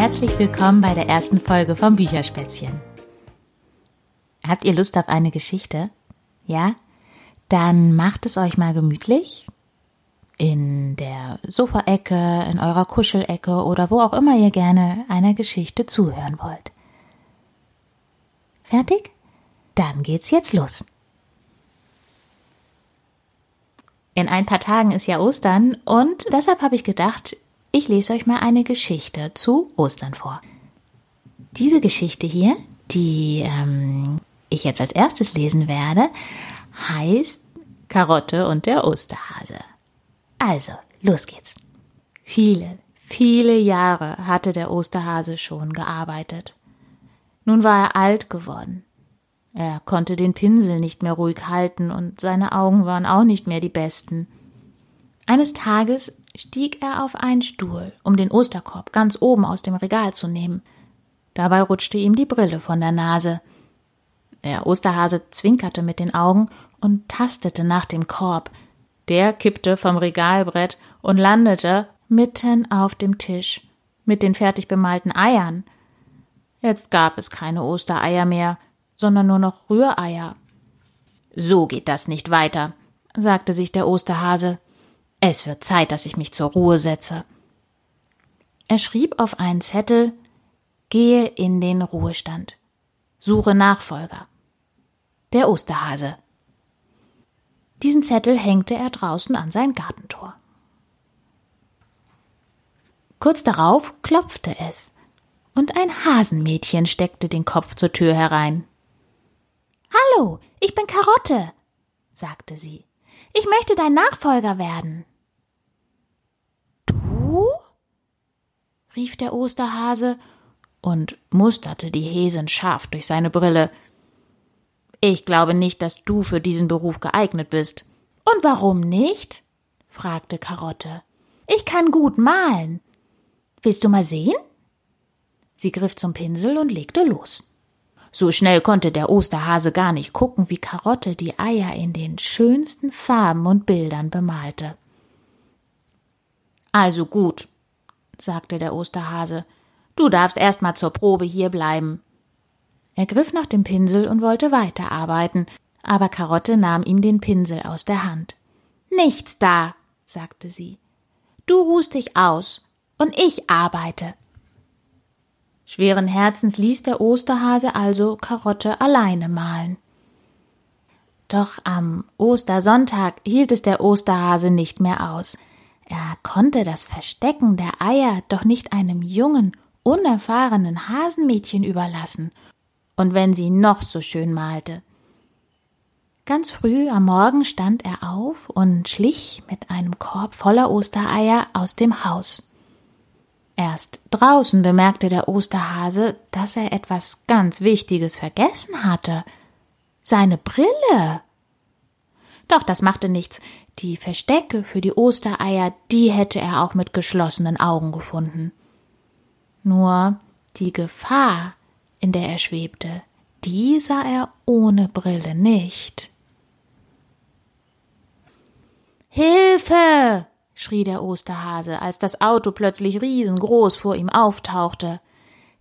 Herzlich willkommen bei der ersten Folge vom Bücherspätzchen. Habt ihr Lust auf eine Geschichte? Ja? Dann macht es euch mal gemütlich. In der Sofaecke, in eurer Kuschelecke oder wo auch immer ihr gerne einer Geschichte zuhören wollt. Fertig? Dann geht's jetzt los. In ein paar Tagen ist ja Ostern und deshalb habe ich gedacht, ich lese euch mal eine Geschichte zu Ostern vor. Diese Geschichte hier, die ähm, ich jetzt als erstes lesen werde, heißt Karotte und der Osterhase. Also, los geht's. Viele, viele Jahre hatte der Osterhase schon gearbeitet. Nun war er alt geworden. Er konnte den Pinsel nicht mehr ruhig halten und seine Augen waren auch nicht mehr die besten. Eines Tages stieg er auf einen Stuhl, um den Osterkorb ganz oben aus dem Regal zu nehmen. Dabei rutschte ihm die Brille von der Nase. Der Osterhase zwinkerte mit den Augen und tastete nach dem Korb. Der kippte vom Regalbrett und landete mitten auf dem Tisch mit den fertig bemalten Eiern. Jetzt gab es keine Ostereier mehr, sondern nur noch Rühreier. So geht das nicht weiter, sagte sich der Osterhase. Es wird Zeit, dass ich mich zur Ruhe setze. Er schrieb auf einen Zettel Gehe in den Ruhestand. Suche Nachfolger. Der Osterhase. Diesen Zettel hängte er draußen an sein Gartentor. Kurz darauf klopfte es, und ein Hasenmädchen steckte den Kopf zur Tür herein. Hallo, ich bin Karotte, sagte sie. Ich möchte dein Nachfolger werden. Rief der Osterhase und musterte die Häsin scharf durch seine Brille. Ich glaube nicht, dass du für diesen Beruf geeignet bist. Und warum nicht? fragte Karotte. Ich kann gut malen. Willst du mal sehen? Sie griff zum Pinsel und legte los. So schnell konnte der Osterhase gar nicht gucken, wie Karotte die Eier in den schönsten Farben und Bildern bemalte. Also gut, sagte der Osterhase, du darfst erst mal zur Probe hier bleiben. Er griff nach dem Pinsel und wollte weiterarbeiten, aber Karotte nahm ihm den Pinsel aus der Hand. Nichts da, sagte sie. Du ruhst dich aus, und ich arbeite. Schweren Herzens ließ der Osterhase also Karotte alleine malen. Doch am Ostersonntag hielt es der Osterhase nicht mehr aus. Er konnte das Verstecken der Eier doch nicht einem jungen, unerfahrenen Hasenmädchen überlassen, und wenn sie noch so schön malte. Ganz früh am Morgen stand er auf und schlich mit einem Korb voller Ostereier aus dem Haus. Erst draußen bemerkte der Osterhase, dass er etwas ganz Wichtiges vergessen hatte. Seine Brille. Doch das machte nichts. Die Verstecke für die Ostereier, die hätte er auch mit geschlossenen Augen gefunden. Nur die Gefahr, in der er schwebte, die sah er ohne Brille nicht. Hilfe! schrie der Osterhase, als das Auto plötzlich riesengroß vor ihm auftauchte.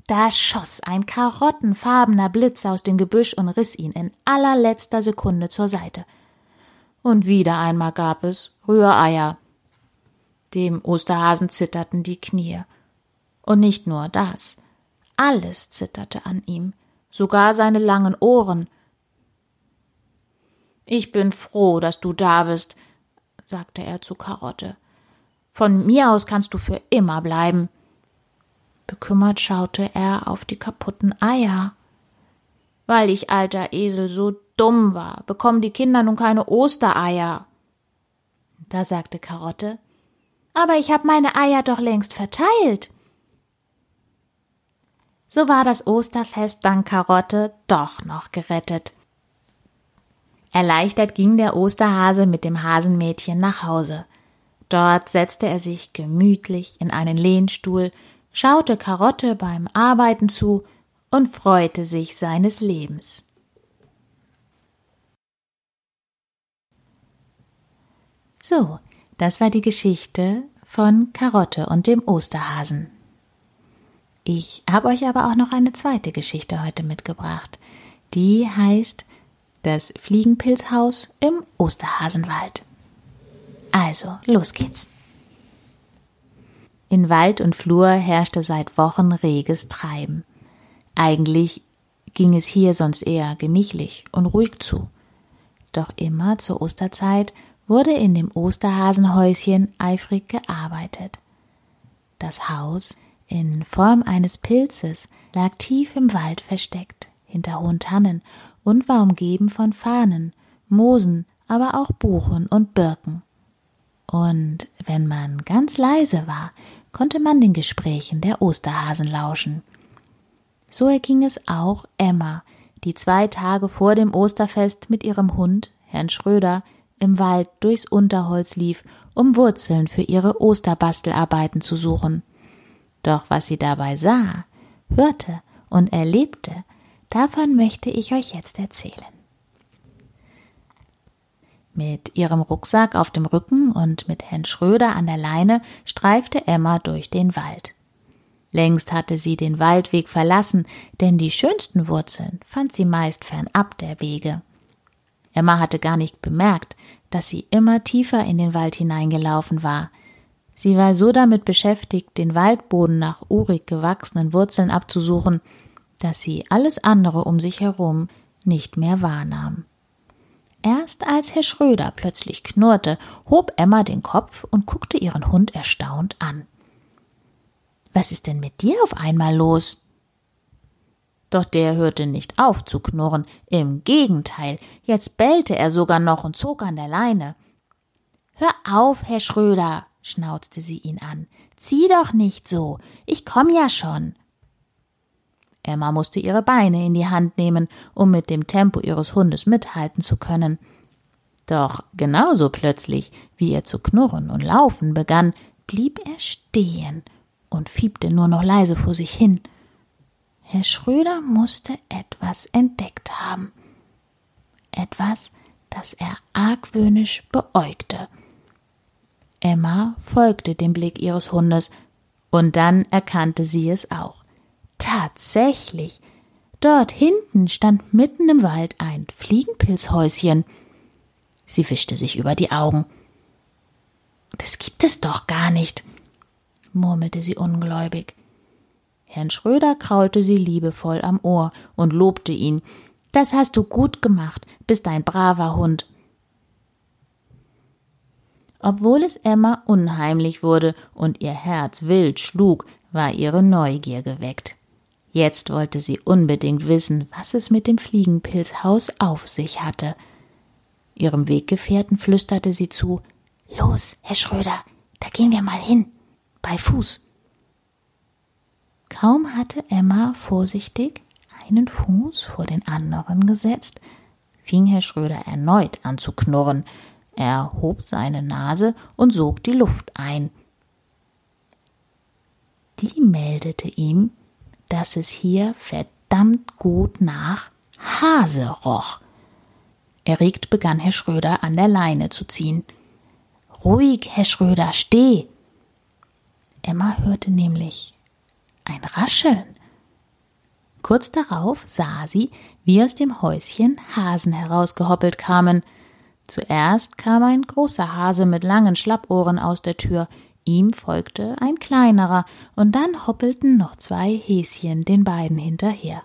Da schoss ein karottenfarbener Blitz aus dem Gebüsch und riss ihn in allerletzter Sekunde zur Seite. Und wieder einmal gab es Rühreier. Dem Osterhasen zitterten die Knie. Und nicht nur das. Alles zitterte an ihm, sogar seine langen Ohren. Ich bin froh, dass du da bist, sagte er zu Karotte. Von mir aus kannst du für immer bleiben. Bekümmert schaute er auf die kaputten Eier. Weil ich, alter Esel, so dumm war, bekommen die Kinder nun keine Ostereier. Da sagte Karotte, aber ich habe meine Eier doch längst verteilt. So war das Osterfest dank Karotte doch noch gerettet. Erleichtert ging der Osterhase mit dem Hasenmädchen nach Hause. Dort setzte er sich gemütlich in einen Lehnstuhl, schaute Karotte beim Arbeiten zu und freute sich seines Lebens. So, das war die Geschichte von Karotte und dem Osterhasen. Ich habe euch aber auch noch eine zweite Geschichte heute mitgebracht. Die heißt Das Fliegenpilzhaus im Osterhasenwald. Also, los geht's. In Wald und Flur herrschte seit Wochen reges Treiben. Eigentlich ging es hier sonst eher gemächlich und ruhig zu. Doch immer zur Osterzeit wurde in dem Osterhasenhäuschen eifrig gearbeitet. Das Haus in Form eines Pilzes lag tief im Wald versteckt, hinter hohen Tannen und war umgeben von Fahnen, Moosen, aber auch Buchen und Birken. Und wenn man ganz leise war, konnte man den Gesprächen der Osterhasen lauschen. So erging es auch Emma, die zwei Tage vor dem Osterfest mit ihrem Hund, Herrn Schröder, im Wald durchs Unterholz lief, um Wurzeln für ihre Osterbastelarbeiten zu suchen. Doch was sie dabei sah, hörte und erlebte, davon möchte ich euch jetzt erzählen. Mit ihrem Rucksack auf dem Rücken und mit Herrn Schröder an der Leine streifte Emma durch den Wald. Längst hatte sie den Waldweg verlassen, denn die schönsten Wurzeln fand sie meist fernab der Wege. Emma hatte gar nicht bemerkt, dass sie immer tiefer in den Wald hineingelaufen war. Sie war so damit beschäftigt, den Waldboden nach urig gewachsenen Wurzeln abzusuchen, dass sie alles andere um sich herum nicht mehr wahrnahm. Erst als Herr Schröder plötzlich knurrte, hob Emma den Kopf und guckte ihren Hund erstaunt an. Was ist denn mit dir auf einmal los? Doch der hörte nicht auf zu knurren, im Gegenteil, jetzt bellte er sogar noch und zog an der Leine. Hör auf, Herr Schröder, schnauzte sie ihn an. Zieh doch nicht so, ich komm ja schon. Emma musste ihre Beine in die Hand nehmen, um mit dem Tempo ihres Hundes mithalten zu können. Doch genauso plötzlich, wie er zu knurren und laufen begann, blieb er stehen und fiebte nur noch leise vor sich hin. Herr Schröder musste etwas entdeckt haben. Etwas, das er argwöhnisch beäugte. Emma folgte dem Blick ihres Hundes, und dann erkannte sie es auch. Tatsächlich, dort hinten stand mitten im Wald ein Fliegenpilzhäuschen. Sie wischte sich über die Augen. Das gibt es doch gar nicht, murmelte sie ungläubig. Herrn Schröder kraulte sie liebevoll am Ohr und lobte ihn. Das hast du gut gemacht, bist ein braver Hund. Obwohl es Emma unheimlich wurde und ihr Herz wild schlug, war ihre Neugier geweckt. Jetzt wollte sie unbedingt wissen, was es mit dem Fliegenpilzhaus auf sich hatte. Ihrem Weggefährten flüsterte sie zu Los, Herr Schröder, da gehen wir mal hin. Bei Fuß. Kaum hatte Emma vorsichtig einen Fuß vor den anderen gesetzt, fing Herr Schröder erneut an zu knurren. Er hob seine Nase und sog die Luft ein. Die meldete ihm, dass es hier verdammt gut nach Hase roch. Erregt begann Herr Schröder an der Leine zu ziehen. Ruhig, Herr Schröder, steh! Emma hörte nämlich ein Rascheln. Kurz darauf sah sie, wie aus dem Häuschen Hasen herausgehoppelt kamen. Zuerst kam ein großer Hase mit langen Schlappohren aus der Tür, ihm folgte ein kleinerer, und dann hoppelten noch zwei Häschen den beiden hinterher.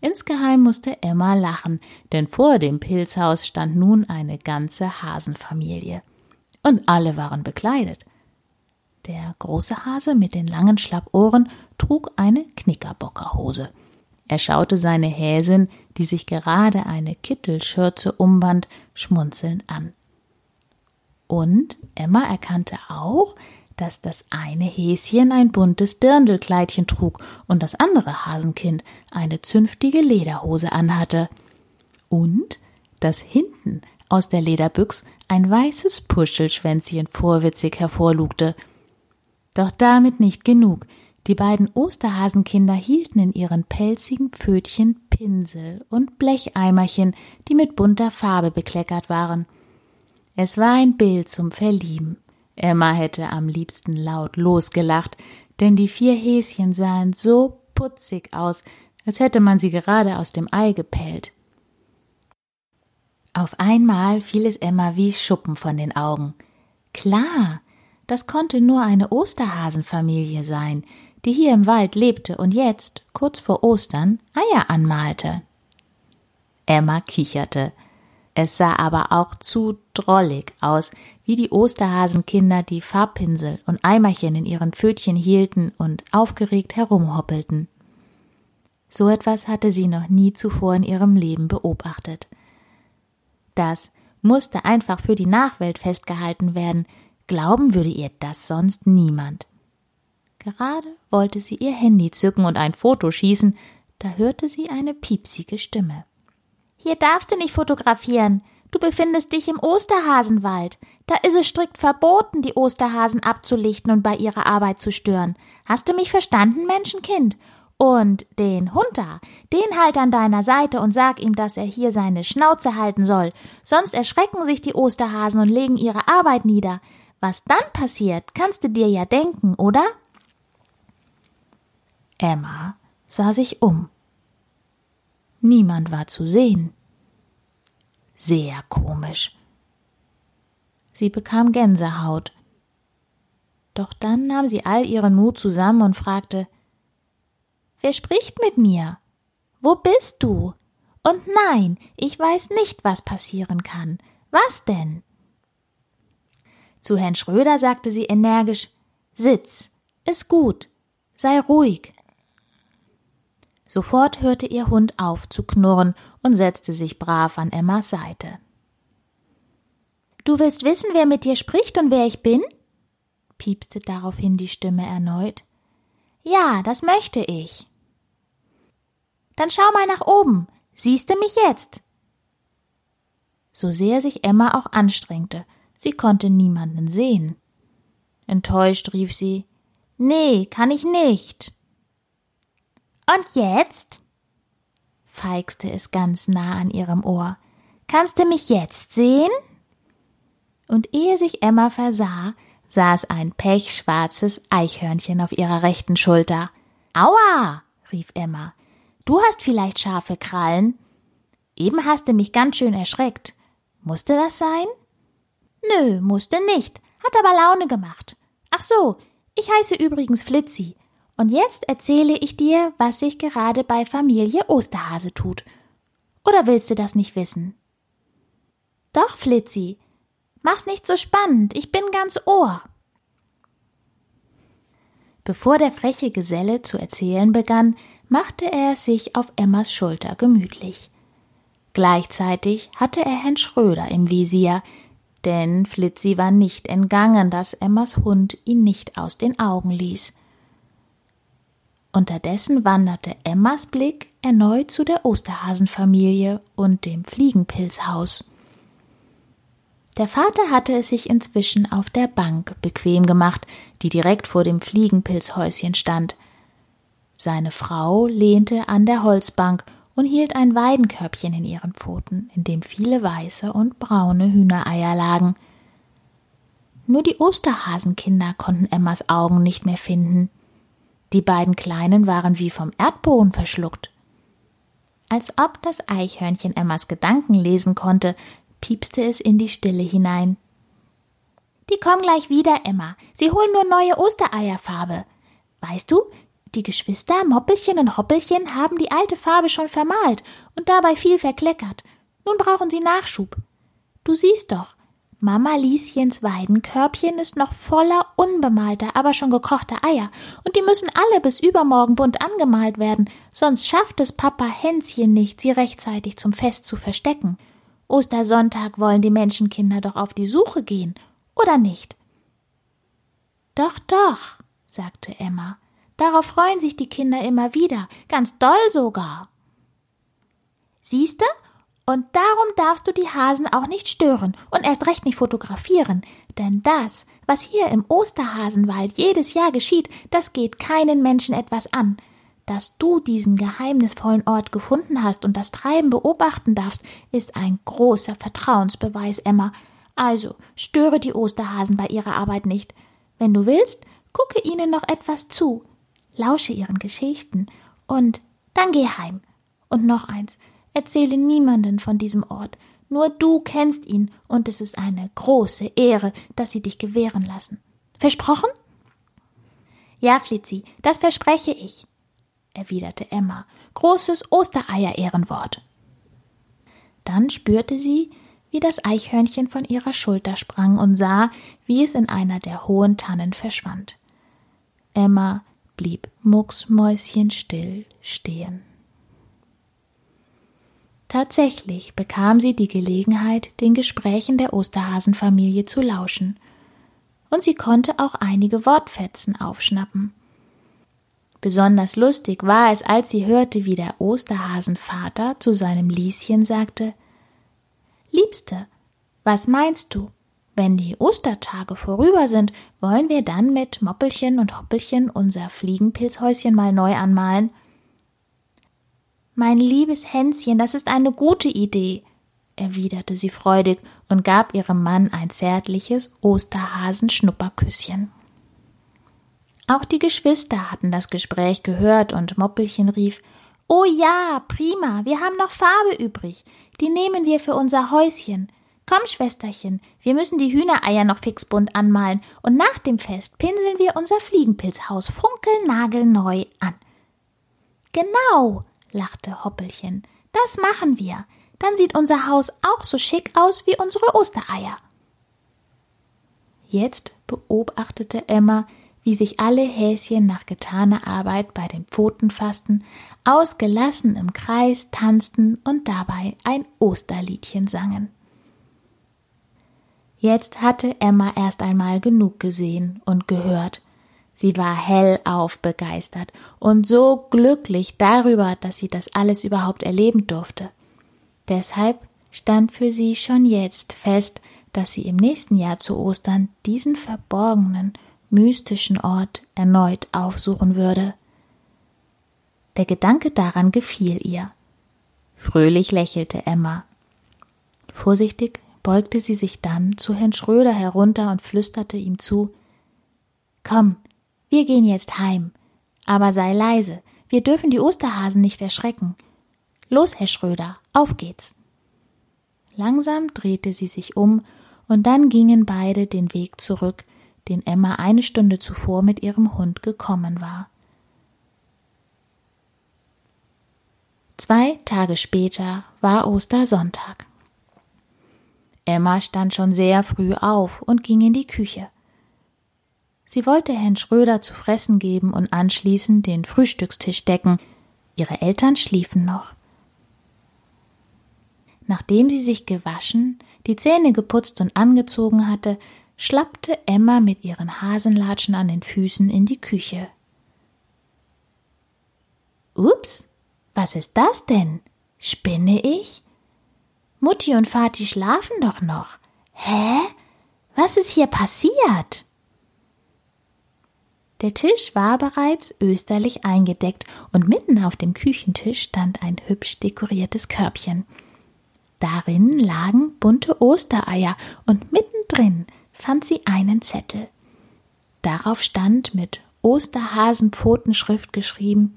Insgeheim musste Emma lachen, denn vor dem Pilzhaus stand nun eine ganze Hasenfamilie. Und alle waren bekleidet. Der große Hase mit den langen Schlappohren trug eine Knickerbockerhose. Er schaute seine Häsin, die sich gerade eine Kittelschürze umband, schmunzelnd an. Und Emma erkannte auch, dass das eine Häschen ein buntes Dirndlkleidchen trug und das andere Hasenkind eine zünftige Lederhose anhatte. Und dass hinten aus der Lederbüchs ein weißes Puschelschwänzchen vorwitzig hervorlugte – doch damit nicht genug. Die beiden Osterhasenkinder hielten in ihren pelzigen Pfötchen Pinsel und Blecheimerchen, die mit bunter Farbe bekleckert waren. Es war ein Bild zum Verlieben. Emma hätte am liebsten laut losgelacht, denn die vier Häschen sahen so putzig aus, als hätte man sie gerade aus dem Ei gepellt. Auf einmal fiel es Emma wie Schuppen von den Augen. Klar, das konnte nur eine Osterhasenfamilie sein, die hier im Wald lebte und jetzt, kurz vor Ostern, Eier anmalte. Emma kicherte. Es sah aber auch zu drollig aus, wie die Osterhasenkinder die Farbpinsel und Eimerchen in ihren Pfötchen hielten und aufgeregt herumhoppelten. So etwas hatte sie noch nie zuvor in ihrem Leben beobachtet. Das musste einfach für die Nachwelt festgehalten werden, glauben würde ihr das sonst niemand. Gerade wollte sie ihr Handy zücken und ein Foto schießen, da hörte sie eine piepsige Stimme. Hier darfst du nicht fotografieren. Du befindest dich im Osterhasenwald. Da ist es strikt verboten, die Osterhasen abzulichten und bei ihrer Arbeit zu stören. Hast du mich verstanden, Menschenkind? Und den Hund da, den halt an deiner Seite und sag ihm, dass er hier seine Schnauze halten soll. Sonst erschrecken sich die Osterhasen und legen ihre Arbeit nieder. Was dann passiert, kannst du dir ja denken, oder? Emma sah sich um. Niemand war zu sehen. Sehr komisch. Sie bekam Gänsehaut. Doch dann nahm sie all ihren Mut zusammen und fragte Wer spricht mit mir? Wo bist du? Und nein, ich weiß nicht, was passieren kann. Was denn? Zu Herrn Schröder sagte sie energisch Sitz, ist gut, sei ruhig. Sofort hörte ihr Hund auf zu knurren und setzte sich brav an Emmas Seite. Du willst wissen, wer mit dir spricht und wer ich bin? piepste daraufhin die Stimme erneut. Ja, das möchte ich. Dann schau mal nach oben. Siehst du mich jetzt? So sehr sich Emma auch anstrengte, sie konnte niemanden sehen. Enttäuscht rief sie Nee, kann ich nicht. Und jetzt? feixte es ganz nah an ihrem Ohr. Kannst du mich jetzt sehen? Und ehe sich Emma versah, saß ein pechschwarzes Eichhörnchen auf ihrer rechten Schulter. Aua! rief Emma. Du hast vielleicht scharfe Krallen. Eben hast du mich ganz schön erschreckt. Musste das sein? Nö, musste nicht. Hat aber Laune gemacht. Ach so, ich heiße übrigens Flitzi und jetzt erzähle ich dir, was sich gerade bei Familie Osterhase tut. Oder willst du das nicht wissen? Doch, Flitzi. Mach's nicht so spannend, ich bin ganz Ohr. Bevor der freche Geselle zu erzählen begann, machte er sich auf Emmas Schulter gemütlich. Gleichzeitig hatte er Herrn Schröder im Visier, denn Flitzi war nicht entgangen, dass Emmas Hund ihn nicht aus den Augen ließ. Unterdessen wanderte Emmas Blick erneut zu der Osterhasenfamilie und dem Fliegenpilzhaus. Der Vater hatte es sich inzwischen auf der Bank bequem gemacht, die direkt vor dem Fliegenpilzhäuschen stand. Seine Frau lehnte an der Holzbank und hielt ein Weidenkörbchen in ihren Pfoten, in dem viele weiße und braune Hühnereier lagen. Nur die Osterhasenkinder konnten Emmas Augen nicht mehr finden. Die beiden Kleinen waren wie vom Erdboden verschluckt. Als ob das Eichhörnchen Emmas Gedanken lesen konnte, piepste es in die Stille hinein. Die kommen gleich wieder, Emma. Sie holen nur neue Ostereierfarbe. Weißt du, die Geschwister Moppelchen und Hoppelchen haben die alte Farbe schon vermalt und dabei viel verkleckert. Nun brauchen sie Nachschub. Du siehst doch, Mama Lieschens Weidenkörbchen ist noch voller unbemalter, aber schon gekochter Eier, und die müssen alle bis übermorgen bunt angemalt werden, sonst schafft es Papa Hänschen nicht, sie rechtzeitig zum Fest zu verstecken. Ostersonntag wollen die Menschenkinder doch auf die Suche gehen, oder nicht? Doch, doch, sagte Emma. Darauf freuen sich die Kinder immer wieder, ganz doll sogar. Siehste, und darum darfst du die Hasen auch nicht stören und erst recht nicht fotografieren, denn das, was hier im Osterhasenwald jedes Jahr geschieht, das geht keinen Menschen etwas an. Dass du diesen geheimnisvollen Ort gefunden hast und das Treiben beobachten darfst, ist ein großer Vertrauensbeweis, Emma. Also störe die Osterhasen bei ihrer Arbeit nicht. Wenn du willst, gucke ihnen noch etwas zu, lausche ihren Geschichten und dann geh heim. Und noch eins, erzähle niemanden von diesem Ort, nur du kennst ihn und es ist eine große Ehre, dass sie dich gewähren lassen. Versprochen? Ja, Flitzi, das verspreche ich, erwiderte Emma. Großes Ostereier-Ehrenwort. Dann spürte sie, wie das Eichhörnchen von ihrer Schulter sprang und sah, wie es in einer der hohen Tannen verschwand. Emma blieb mucksmäuschenstill stehen. Tatsächlich bekam sie die Gelegenheit, den Gesprächen der Osterhasenfamilie zu lauschen, und sie konnte auch einige Wortfetzen aufschnappen. Besonders lustig war es, als sie hörte, wie der Osterhasenvater zu seinem Lieschen sagte Liebste, was meinst du? Wenn die Ostertage vorüber sind, wollen wir dann mit Moppelchen und Hoppelchen unser Fliegenpilzhäuschen mal neu anmalen? Mein liebes Hänschen, das ist eine gute Idee, erwiderte sie freudig und gab ihrem Mann ein zärtliches Osterhasen-Schnupperküsschen. Auch die Geschwister hatten das Gespräch gehört und Moppelchen rief Oh ja, prima, wir haben noch Farbe übrig. Die nehmen wir für unser Häuschen. Komm, Schwesterchen, wir müssen die Hühnereier noch fixbunt anmalen und nach dem Fest pinseln wir unser Fliegenpilzhaus funkelnagelneu an. Genau, lachte Hoppelchen. Das machen wir. Dann sieht unser Haus auch so schick aus wie unsere Ostereier. Jetzt beobachtete Emma, wie sich alle Häschen nach getaner Arbeit bei den Pfoten fassten, ausgelassen im Kreis tanzten und dabei ein Osterliedchen sangen. Jetzt hatte Emma erst einmal genug gesehen und gehört, Sie war hellauf begeistert und so glücklich darüber, dass sie das alles überhaupt erleben durfte. Deshalb stand für sie schon jetzt fest, dass sie im nächsten Jahr zu Ostern diesen verborgenen, mystischen Ort erneut aufsuchen würde. Der Gedanke daran gefiel ihr. Fröhlich lächelte Emma. Vorsichtig beugte sie sich dann zu Herrn Schröder herunter und flüsterte ihm zu Komm, wir gehen jetzt heim. Aber sei leise, wir dürfen die Osterhasen nicht erschrecken. Los, Herr Schröder, auf geht's. Langsam drehte sie sich um, und dann gingen beide den Weg zurück, den Emma eine Stunde zuvor mit ihrem Hund gekommen war. Zwei Tage später war Ostersonntag. Emma stand schon sehr früh auf und ging in die Küche. Sie wollte Herrn Schröder zu fressen geben und anschließend den Frühstückstisch decken. Ihre Eltern schliefen noch. Nachdem sie sich gewaschen, die Zähne geputzt und angezogen hatte, schlappte Emma mit ihren Hasenlatschen an den Füßen in die Küche. Ups, was ist das denn? Spinne ich? Mutti und Vati schlafen doch noch. Hä? Was ist hier passiert? Der Tisch war bereits österlich eingedeckt und mitten auf dem Küchentisch stand ein hübsch dekoriertes Körbchen. Darin lagen bunte Ostereier und mittendrin fand sie einen Zettel. Darauf stand mit Osterhasenpfotenschrift geschrieben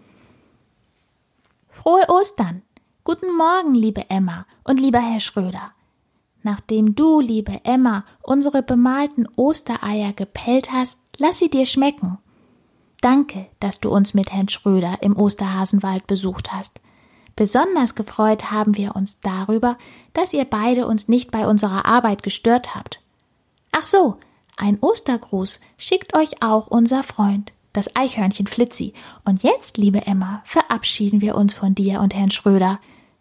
Frohe Ostern. Guten Morgen, liebe Emma und lieber Herr Schröder. Nachdem du, liebe Emma, unsere bemalten Ostereier gepellt hast, lass sie dir schmecken. Danke, dass du uns mit Herrn Schröder im Osterhasenwald besucht hast. Besonders gefreut haben wir uns darüber, dass ihr beide uns nicht bei unserer Arbeit gestört habt. Ach so, ein Ostergruß schickt euch auch unser Freund, das Eichhörnchen Flitzi. Und jetzt, liebe Emma, verabschieden wir uns von dir und Herrn Schröder.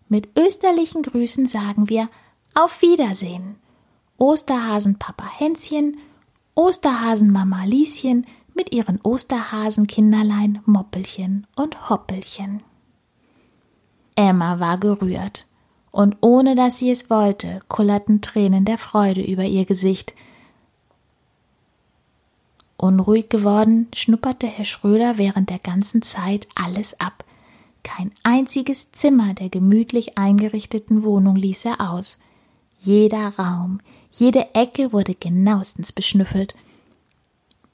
Mit österlichen Grüßen sagen wir Auf Wiedersehen. Osterhasen Papa Hänschen, Osterhasen Mama Lieschen, mit ihren Osterhasenkinderlein Moppelchen und Hoppelchen. Emma war gerührt, und ohne dass sie es wollte, kullerten Tränen der Freude über ihr Gesicht. Unruhig geworden, schnupperte Herr Schröder während der ganzen Zeit alles ab. Kein einziges Zimmer der gemütlich eingerichteten Wohnung ließ er aus. Jeder Raum, jede Ecke wurde genauestens beschnüffelt –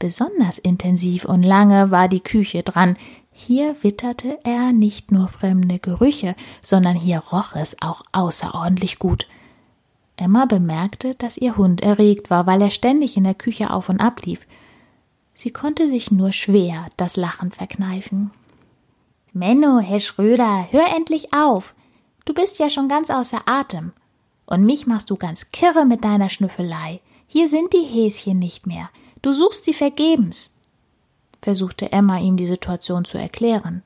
Besonders intensiv und lange war die Küche dran. Hier witterte er nicht nur fremde Gerüche, sondern hier roch es auch außerordentlich gut. Emma bemerkte, dass ihr Hund erregt war, weil er ständig in der Küche auf und ab lief. Sie konnte sich nur schwer das Lachen verkneifen. Menno, Herr Schröder, hör endlich auf. Du bist ja schon ganz außer Atem. Und mich machst du ganz kirre mit deiner Schnüffelei. Hier sind die Häschen nicht mehr. Du suchst sie vergebens, versuchte Emma ihm die Situation zu erklären.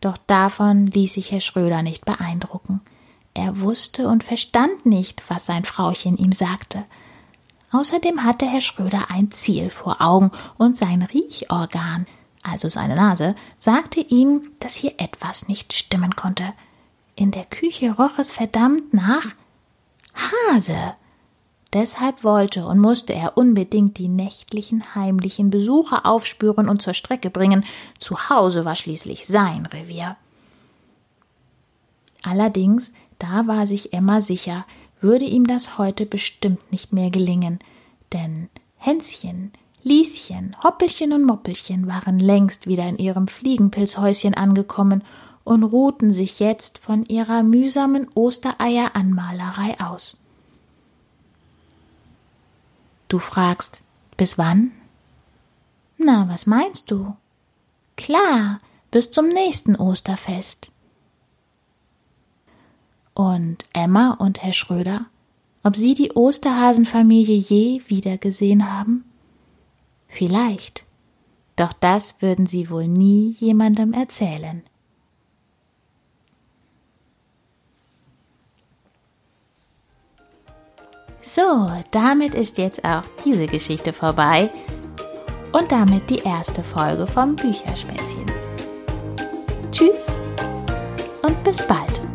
Doch davon ließ sich Herr Schröder nicht beeindrucken. Er wusste und verstand nicht, was sein Frauchen ihm sagte. Außerdem hatte Herr Schröder ein Ziel vor Augen und sein Riechorgan, also seine Nase, sagte ihm, dass hier etwas nicht stimmen konnte. In der Küche roch es verdammt nach Hase. Deshalb wollte und musste er unbedingt die nächtlichen heimlichen Besucher aufspüren und zur Strecke bringen. Zu Hause war schließlich sein Revier. Allerdings, da war sich Emma sicher, würde ihm das heute bestimmt nicht mehr gelingen, denn Hänschen, Lieschen, Hoppelchen und Moppelchen waren längst wieder in ihrem Fliegenpilzhäuschen angekommen und ruhten sich jetzt von ihrer mühsamen Ostereieranmalerei aus. Du fragst, bis wann? Na, was meinst du? Klar, bis zum nächsten Osterfest. Und Emma und Herr Schröder, ob sie die Osterhasenfamilie je wiedergesehen haben? Vielleicht. Doch das würden sie wohl nie jemandem erzählen. So, damit ist jetzt auch diese Geschichte vorbei und damit die erste Folge vom Bücherspätzchen. Tschüss und bis bald.